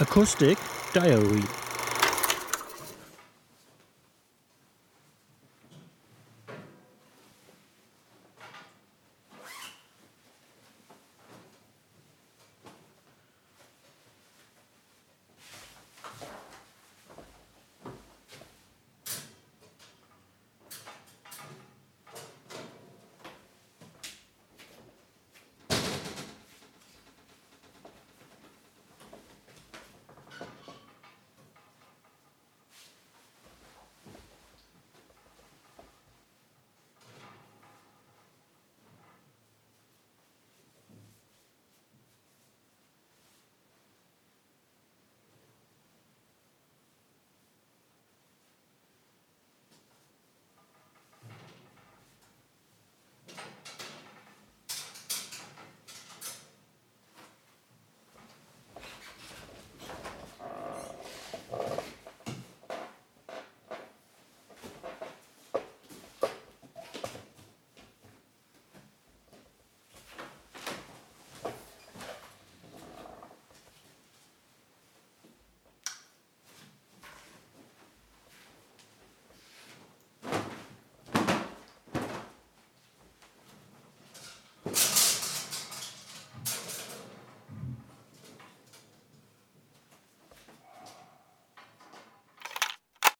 Acoustic Diary.